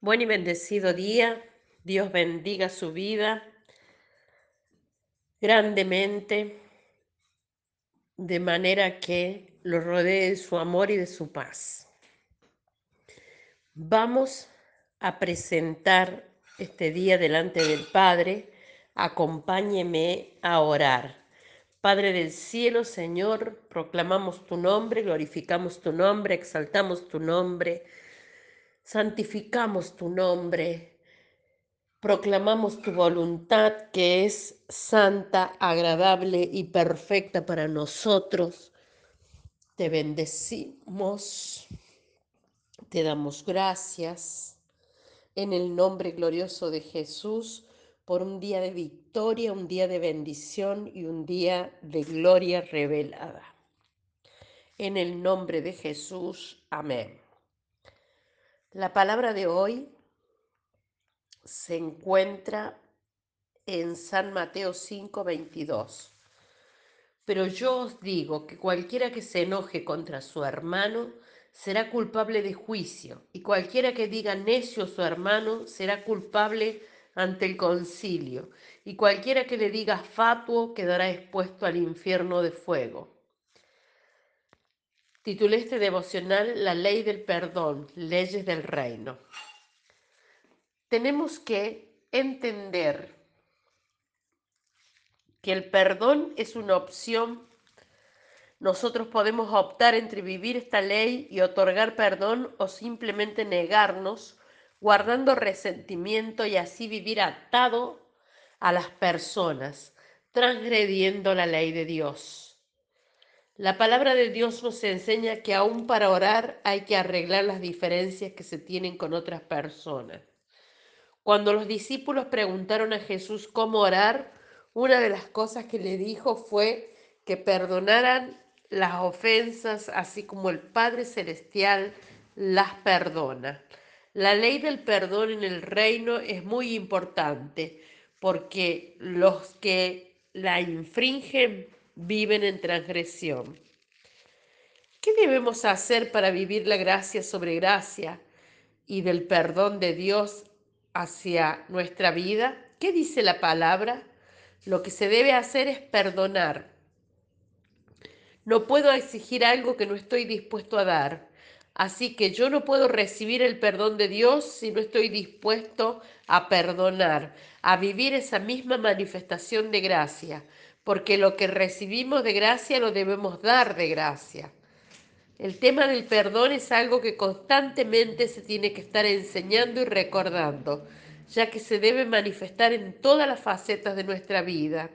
Buen y bendecido día. Dios bendiga su vida grandemente, de manera que lo rodee de su amor y de su paz. Vamos a presentar este día delante del Padre. Acompáñeme a orar. Padre del cielo, Señor, proclamamos tu nombre, glorificamos tu nombre, exaltamos tu nombre, santificamos tu nombre, proclamamos tu voluntad que es santa, agradable y perfecta para nosotros. Te bendecimos, te damos gracias en el nombre glorioso de Jesús por un día de victoria, un día de bendición y un día de gloria revelada. En el nombre de Jesús, amén. La palabra de hoy se encuentra en San Mateo 5, 22. Pero yo os digo que cualquiera que se enoje contra su hermano será culpable de juicio, y cualquiera que diga necio a su hermano será culpable ante el concilio, y cualquiera que le diga fatuo quedará expuesto al infierno de fuego. Titulé este devocional La ley del perdón, leyes del reino. Tenemos que entender que el perdón es una opción. Nosotros podemos optar entre vivir esta ley y otorgar perdón o simplemente negarnos guardando resentimiento y así vivir atado a las personas, transgrediendo la ley de Dios. La palabra de Dios nos enseña que aún para orar hay que arreglar las diferencias que se tienen con otras personas. Cuando los discípulos preguntaron a Jesús cómo orar, una de las cosas que le dijo fue que perdonaran las ofensas, así como el Padre Celestial las perdona. La ley del perdón en el reino es muy importante porque los que la infringen viven en transgresión. ¿Qué debemos hacer para vivir la gracia sobre gracia y del perdón de Dios hacia nuestra vida? ¿Qué dice la palabra? Lo que se debe hacer es perdonar. No puedo exigir algo que no estoy dispuesto a dar. Así que yo no puedo recibir el perdón de Dios si no estoy dispuesto a perdonar, a vivir esa misma manifestación de gracia, porque lo que recibimos de gracia lo debemos dar de gracia. El tema del perdón es algo que constantemente se tiene que estar enseñando y recordando, ya que se debe manifestar en todas las facetas de nuestra vida.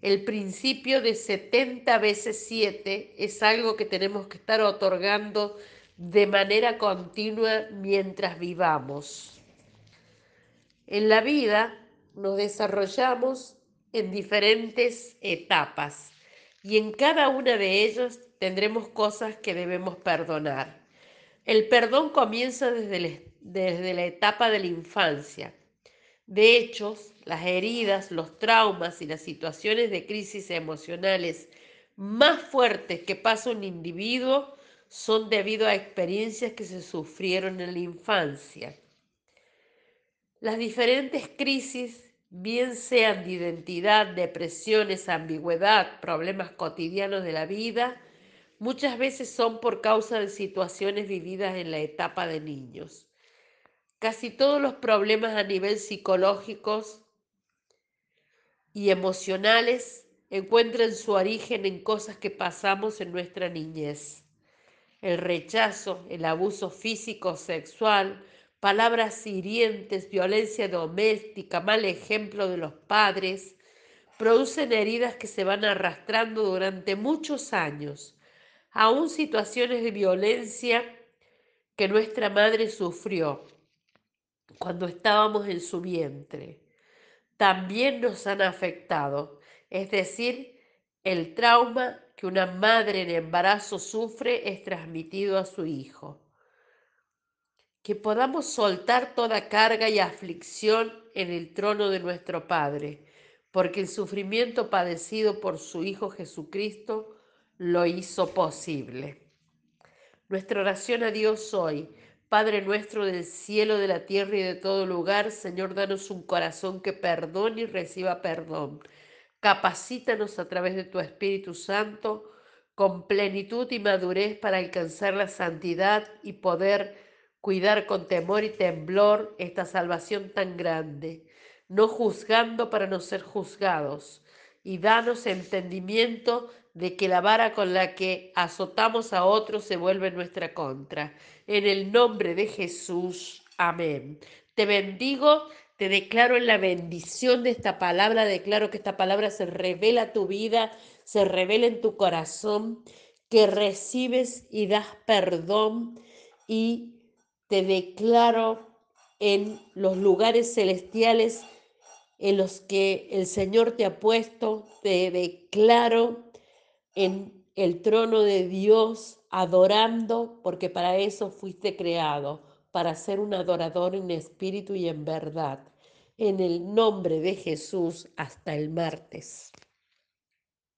El principio de 70 veces 7 es algo que tenemos que estar otorgando de manera continua mientras vivamos. En la vida nos desarrollamos en diferentes etapas y en cada una de ellas tendremos cosas que debemos perdonar. El perdón comienza desde, desde la etapa de la infancia. De hecho, las heridas, los traumas y las situaciones de crisis emocionales más fuertes que pasa un individuo son debido a experiencias que se sufrieron en la infancia. Las diferentes crisis, bien sean de identidad, depresiones, ambigüedad, problemas cotidianos de la vida, muchas veces son por causa de situaciones vividas en la etapa de niños. Casi todos los problemas a nivel psicológicos y emocionales encuentran su origen en cosas que pasamos en nuestra niñez el rechazo, el abuso físico, sexual, palabras hirientes, violencia doméstica, mal ejemplo de los padres, producen heridas que se van arrastrando durante muchos años, aún situaciones de violencia que nuestra madre sufrió cuando estábamos en su vientre. También nos han afectado, es decir, el trauma que una madre en embarazo sufre es transmitido a su hijo. Que podamos soltar toda carga y aflicción en el trono de nuestro Padre, porque el sufrimiento padecido por su Hijo Jesucristo lo hizo posible. Nuestra oración a Dios hoy, Padre nuestro del cielo, de la tierra y de todo lugar, Señor, danos un corazón que perdone y reciba perdón. Capacítanos a través de tu Espíritu Santo con plenitud y madurez para alcanzar la santidad y poder cuidar con temor y temblor esta salvación tan grande, no juzgando para no ser juzgados, y danos entendimiento de que la vara con la que azotamos a otros se vuelve nuestra contra. En el nombre de Jesús, amén. Te bendigo, te declaro en la bendición de esta palabra, declaro que esta palabra se revela a tu vida, se revela en tu corazón, que recibes y das perdón y te declaro en los lugares celestiales en los que el Señor te ha puesto, te declaro en el trono de Dios adorando, porque para eso fuiste creado, para ser un adorador en espíritu y en verdad. En el nombre de Jesús, hasta el martes.